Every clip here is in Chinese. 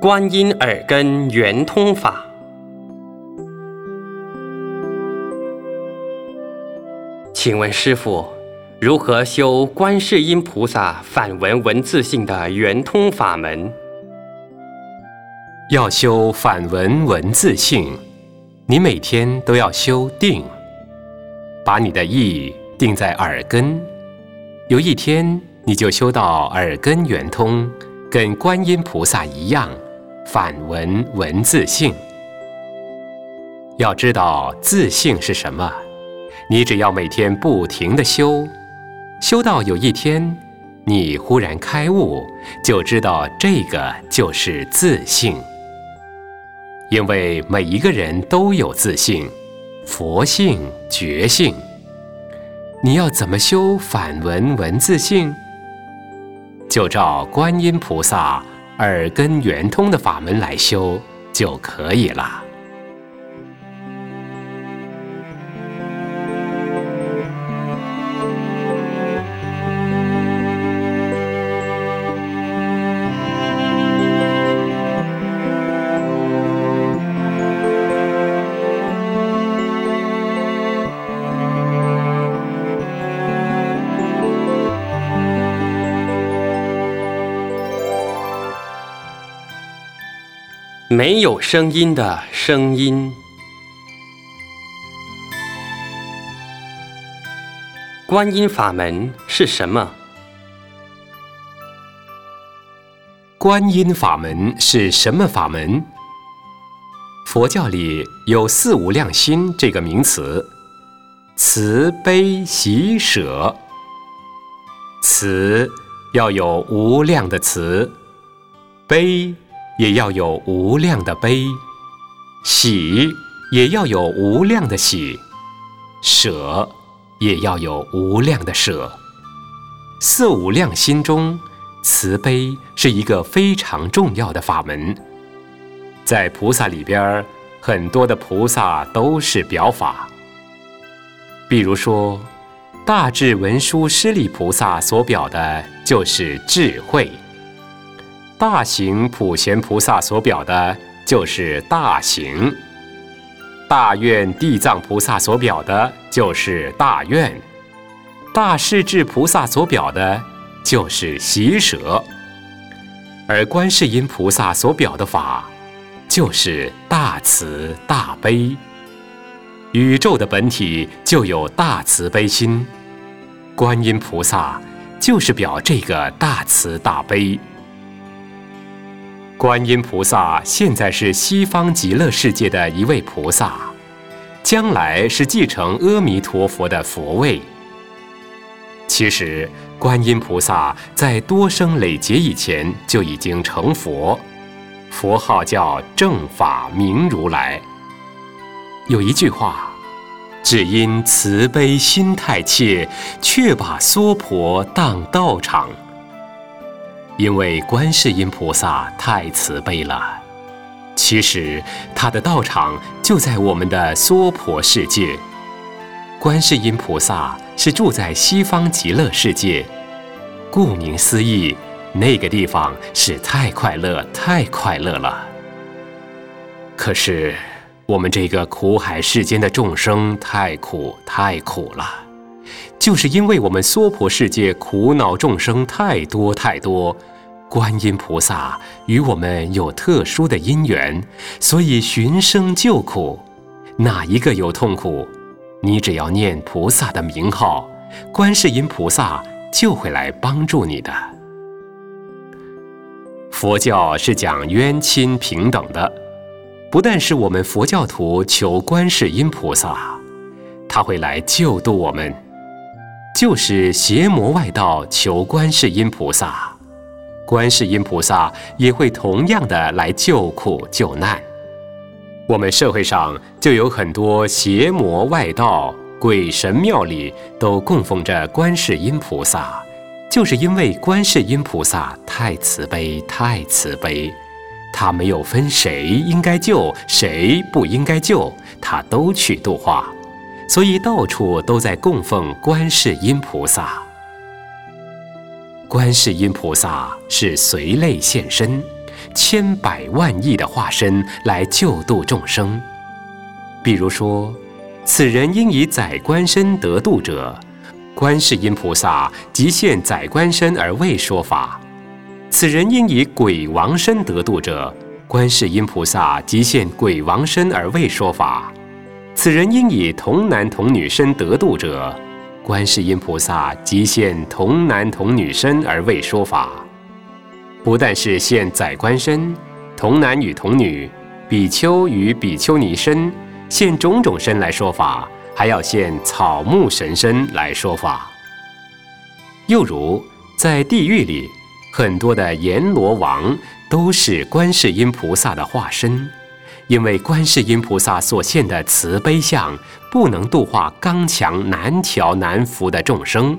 观音耳根圆通法，请问师傅，如何修观世音菩萨反闻文字性的圆通法门？要修反闻文字性，你每天都要修定，把你的意定在耳根，有一天你就修到耳根圆通，跟观音菩萨一样。反闻文字性，要知道自性是什么，你只要每天不停的修，修到有一天你忽然开悟，就知道这个就是自性。因为每一个人都有自性，佛性、觉性。你要怎么修反闻文字性？就照观音菩萨。耳根圆通的法门来修就可以了。没有声音的声音，观音法门是什么？观音法门是什么法门？佛教里有四无量心这个名词，慈悲喜舍。慈要有无量的慈，悲。也要有无量的悲，喜也要有无量的喜，舍也要有无量的舍。四无量心中，慈悲是一个非常重要的法门。在菩萨里边，很多的菩萨都是表法。比如说，大智文殊师利菩萨所表的就是智慧。大行普贤菩萨所表的就是大行，大愿地藏菩萨所表的就是大愿，大势至菩萨所表的就是喜舍，而观世音菩萨所表的法就是大慈大悲。宇宙的本体就有大慈悲心，观音菩萨就是表这个大慈大悲。观音菩萨现在是西方极乐世界的一位菩萨，将来是继承阿弥陀佛的佛位。其实，观音菩萨在多生累劫以前就已经成佛，佛号叫正法明如来。有一句话：“只因慈悲心太切，却把娑婆当道场。”因为观世音菩萨太慈悲了，其实他的道场就在我们的娑婆世界。观世音菩萨是住在西方极乐世界，顾名思义，那个地方是太快乐、太快乐了。可是我们这个苦海世间的众生太苦、太苦了，就是因为我们娑婆世界苦恼众生太多太多。观音菩萨与我们有特殊的因缘，所以寻声救苦。哪一个有痛苦，你只要念菩萨的名号，观世音菩萨就会来帮助你的。佛教是讲冤亲平等的，不但是我们佛教徒求观世音菩萨，他会来救度我们；就是邪魔外道求观世音菩萨。观世音菩萨也会同样的来救苦救难。我们社会上就有很多邪魔外道、鬼神庙里都供奉着观世音菩萨，就是因为观世音菩萨太慈悲、太慈悲，他没有分谁应该救，谁不应该救，他都去度化，所以到处都在供奉观世音菩萨。观世音菩萨是随类现身，千百万亿的化身来救度众生。比如说，此人应以宰官身得度者，观世音菩萨即现宰官身而为说法；此人应以鬼王身得度者，观世音菩萨即现鬼王身而为说法；此人应以童男童女身得度者，观世音菩萨即现童男童女身而为说法。不但是现宰官身、童男与童女、比丘与比丘尼身。现种种身来说法，还要现草木神身来说法。又如在地狱里，很多的阎罗王都是观世音菩萨的化身，因为观世音菩萨所现的慈悲相不能度化刚强难调难服的众生，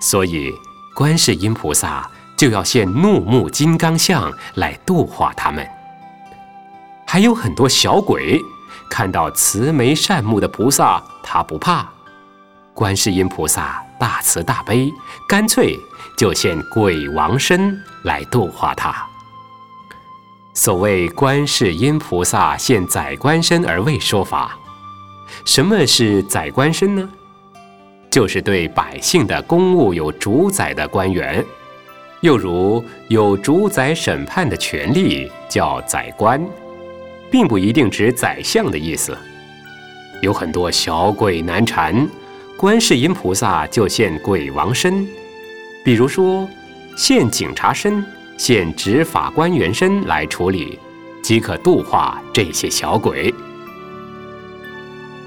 所以观世音菩萨就要现怒目金刚相来度化他们。还有很多小鬼。看到慈眉善目的菩萨，他不怕。观世音菩萨大慈大悲，干脆就现鬼王身来度化他。所谓观世音菩萨现宰官身而为说法。什么是宰官身呢？就是对百姓的公务有主宰的官员，又如有主宰审判的权利，叫宰官。并不一定指宰相的意思，有很多小鬼难缠，观世音菩萨就现鬼王身，比如说现警察身、现执法官员身来处理，即可度化这些小鬼。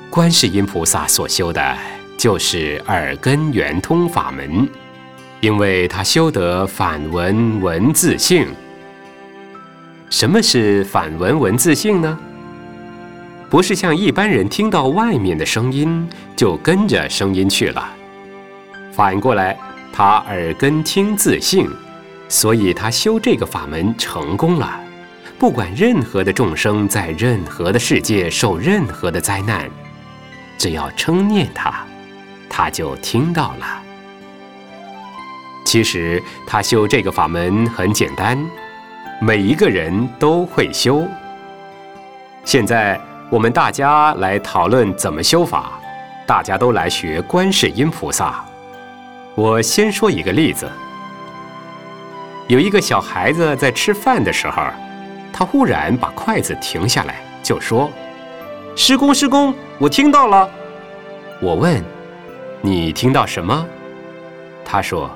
观世音菩萨所修的就是耳根圆通法门，因为他修得反闻文字性。什么是反闻文字性呢？不是像一般人听到外面的声音就跟着声音去了，反过来，他耳根听自性，所以他修这个法门成功了。不管任何的众生在任何的世界受任何的灾难，只要称念他，他就听到了。其实他修这个法门很简单。每一个人都会修。现在我们大家来讨论怎么修法，大家都来学观世音菩萨。我先说一个例子：有一个小孩子在吃饭的时候，他忽然把筷子停下来，就说：“施工，施工，我听到了。”我问：“你听到什么？”他说：“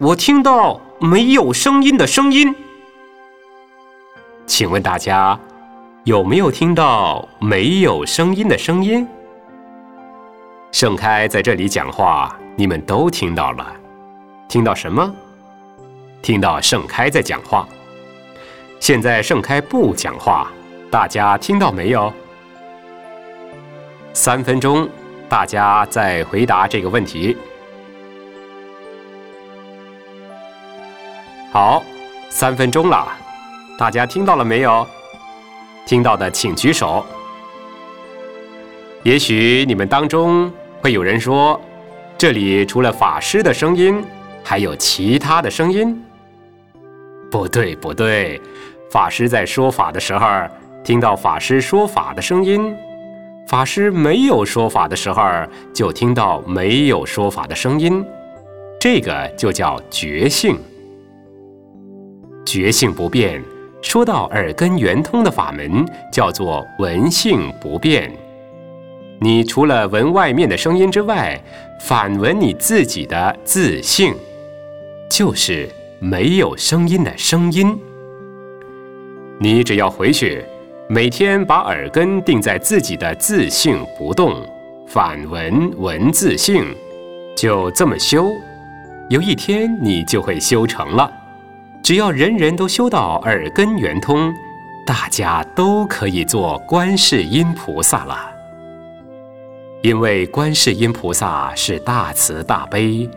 我听到没有声音的声音。”请问大家有没有听到没有声音的声音？盛开在这里讲话，你们都听到了。听到什么？听到盛开在讲话。现在盛开不讲话，大家听到没有？三分钟，大家再回答这个问题。好，三分钟了。大家听到了没有？听到的请举手。也许你们当中会有人说，这里除了法师的声音，还有其他的声音。不对，不对，法师在说法的时候，听到法师说法的声音；法师没有说法的时候，就听到没有说法的声音。这个就叫觉性，觉性不变。说到耳根圆通的法门，叫做闻性不变。你除了闻外面的声音之外，反闻你自己的自性，就是没有声音的声音。你只要回去，每天把耳根定在自己的自性不动，反闻闻自性，就这么修，有一天你就会修成了。只要人人都修到耳根圆通，大家都可以做观世音菩萨了。因为观世音菩萨是大慈大悲，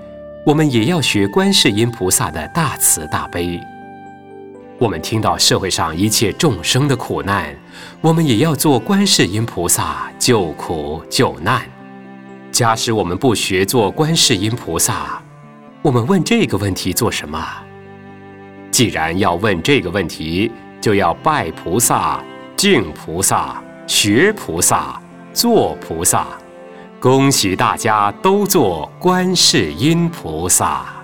我们也要学观世音菩萨的大慈大悲。我们听到社会上一切众生的苦难，我们也要做观世音菩萨救苦救难。假使我们不学做观世音菩萨，我们问这个问题做什么？既然要问这个问题，就要拜菩萨、敬菩萨、学菩萨、做菩萨。恭喜大家都做观世音菩萨。